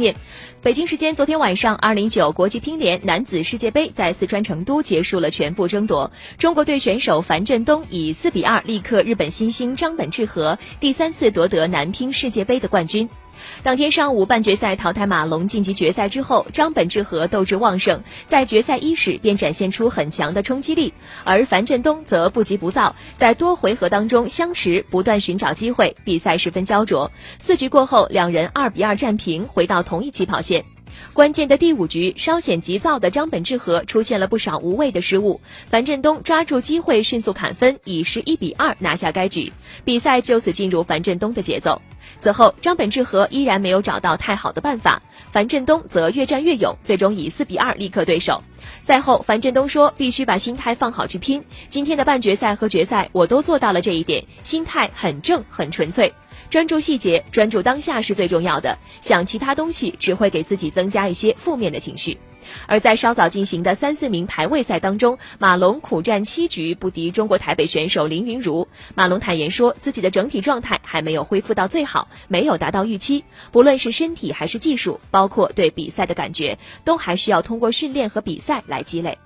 面，北京时间昨天晚上，二零九国际乒联男子世界杯在四川成都结束了全部争夺。中国队选手樊振东以四比二力克日本新星张本智和，第三次夺得男乒世界杯的冠军。当天上午，半决赛淘汰马龙晋级决赛之后，张本智和斗志旺盛，在决赛伊始便展现出很强的冲击力，而樊振东则不急不躁，在多回合当中相持，不断寻找机会，比赛十分焦灼。四局过后，两人二比二战平，回到同一起跑线。关键的第五局，稍显急躁的张本智和出现了不少无谓的失误，樊振东抓住机会迅速砍分，以十一比二拿下该局，比赛就此进入樊振东的节奏。此后，张本智和依然没有找到太好的办法，樊振东则越战越勇，最终以四比二力克对手。赛后，樊振东说：“必须把心态放好去拼，今天的半决赛和决赛我都做到了这一点，心态很正很纯粹。”专注细节，专注当下是最重要的。想其他东西只会给自己增加一些负面的情绪。而在稍早进行的三四名排位赛当中，马龙苦战七局不敌中国台北选手林云如。马龙坦言说，自己的整体状态还没有恢复到最好，没有达到预期。不论是身体还是技术，包括对比赛的感觉，都还需要通过训练和比赛来积累。